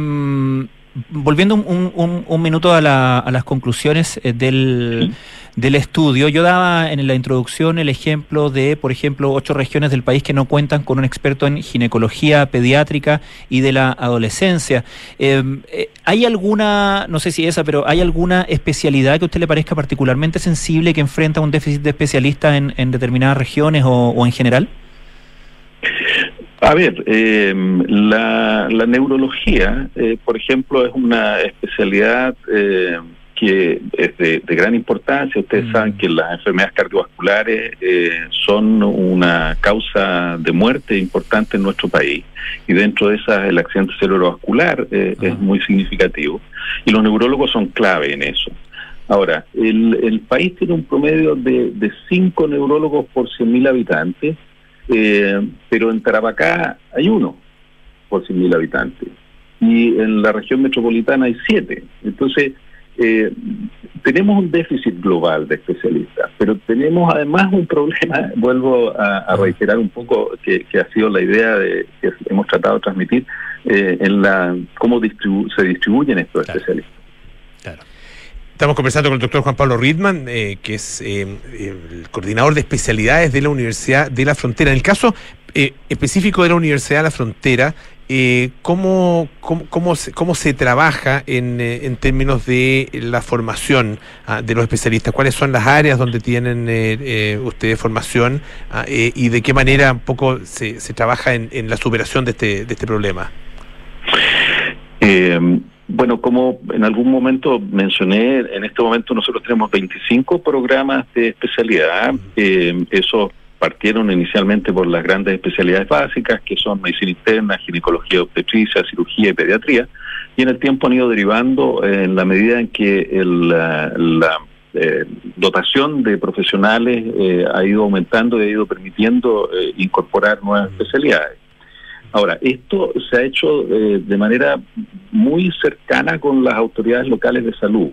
volviendo un, un, un minuto a, la, a, las conclusiones eh, del, del, estudio, yo daba en la introducción el ejemplo de, por ejemplo, ocho regiones del país que no cuentan con un experto en ginecología pediátrica y de la adolescencia. Eh, eh, ¿Hay alguna, no sé si esa, pero hay alguna especialidad que a usted le parezca particularmente sensible que enfrenta un déficit de especialistas en, en determinadas regiones o, o en general? A ver, eh, la, la, neurología, eh, por ejemplo, es una especialidad eh, que es de, de, gran importancia. Ustedes mm. saben que las enfermedades cardiovasculares son una causa de muerte importante en nuestro país y dentro de esas el accidente cerebrovascular es muy significativo y los neurólogos son clave en eso. Ahora, el, el país tiene un promedio de, de cinco neurólogos por 100.000 habitantes eh, pero en Tarapacá hay uno por 100.000 habitantes y en la región metropolitana hay siete. Entonces, eh, tenemos un déficit global de especialistas, pero tenemos además un problema, [LAUGHS] vuelvo a, a reiterar un poco que, que, ha sido la idea de que hemos tratado de transmitir eh, en la cómo distribu se distribuyen estos claro. especialistas. Estamos conversando con el doctor Juan Pablo Ridman, eh, que es eh, el coordinador de especialidades de la Universidad de la Frontera. En el caso eh, específico de la Universidad de la Frontera, eh, ¿cómo, cómo, cómo, se, ¿cómo se trabaja en, en términos de la formación ah, de los especialistas? ¿Cuáles son las áreas donde tienen ustedes formación ah, y de qué manera un poco se, se trabaja en, en, la superación de este, de este problema? Bueno, como en algún momento mencioné, en este momento nosotros tenemos 25 programas de especialidad. Eh, esos partieron inicialmente por las grandes especialidades básicas, que son medicina interna, ginecología, obstetricia, cirugía y pediatría, y en el tiempo han ido derivando en la medida en que el, la, eh, dotación de profesionales eh, ha ido aumentando y ha ido permitiendo eh, incorporar nuevas especialidades. Ahora, esto se ha hecho eh, de manera muy cercana con las autoridades locales de salud.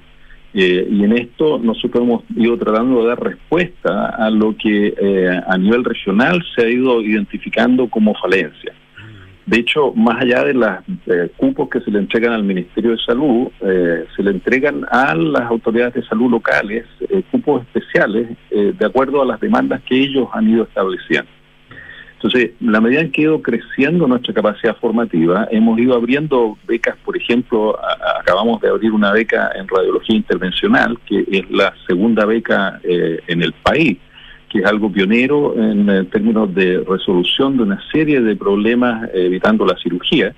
Eh, y en esto nosotros hemos ido tratando de dar respuesta a lo que eh, a nivel regional se ha ido identificando como falencia. De hecho, más allá de los eh, cupos que se le entregan al Ministerio de Salud, se le entregan a las autoridades de salud locales cupos especiales de acuerdo a las demandas que ellos han ido estableciendo. Entonces, la medida en que ha ido creciendo nuestra capacidad formativa, hemos ido abriendo becas, por ejemplo, acabamos de abrir una beca en radiología intervencional, que es la segunda beca eh, en el país, que es algo pionero en eh, términos de resolución de una serie de problemas eh, evitando la cirugía.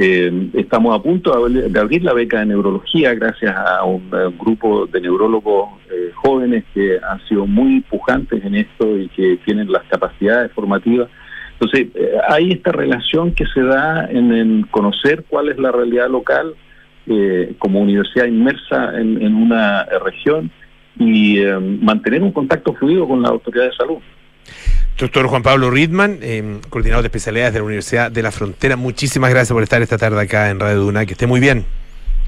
Eh, estamos a punto de abrir- la beca de neurología gracias a un eh, grupo de neurólogos eh, jóvenes que han sido muy pujantes en esto y que tienen las capacidades formativas. Entonces, eh, hay esta relación que se da en, conocer cuál es la realidad local eh, como universidad inmersa en, una región y mantener un contacto fluido con la autoridad de salud. Doctor Juan Pablo Ridman, eh, coordinador de especialidades de la Universidad de la Frontera, muchísimas gracias por estar esta tarde acá en Radio Duna. Que esté muy bien.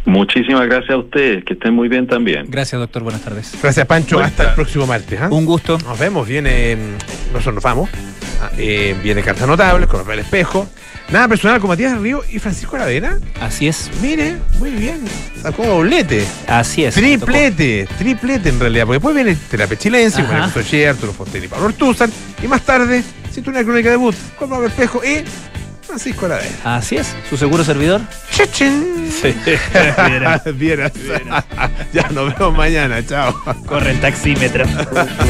Muchísimas gracias a ustedes, que estén muy bien también. Gracias, doctor. Buenas tardes. Gracias, Pancho. Buenas Hasta el próximo martes. ¿ah? Un gusto. Nos vemos. Viene. Nosotros nos vamos. Ah, eh, viene Cartas Notables con Rafael Espejo. Nada personal con Matías Río y Francisco Aravena. Así es. Mire, muy bien. Sacó doblete. Así es. Triplete, triplete en realidad, porque después viene Terapia Chilense, con Ajá. el Socher, Arturo Fontaine y Pablo Ortúzar, y más tarde, siento una crónica de debut con Pablo Espejo y Francisco Aravena. Así es. Su seguro servidor. ¡Chichín! [LAUGHS] Vieras. [LAUGHS] ya nos vemos mañana, chao. Corre el taxímetro. [LAUGHS]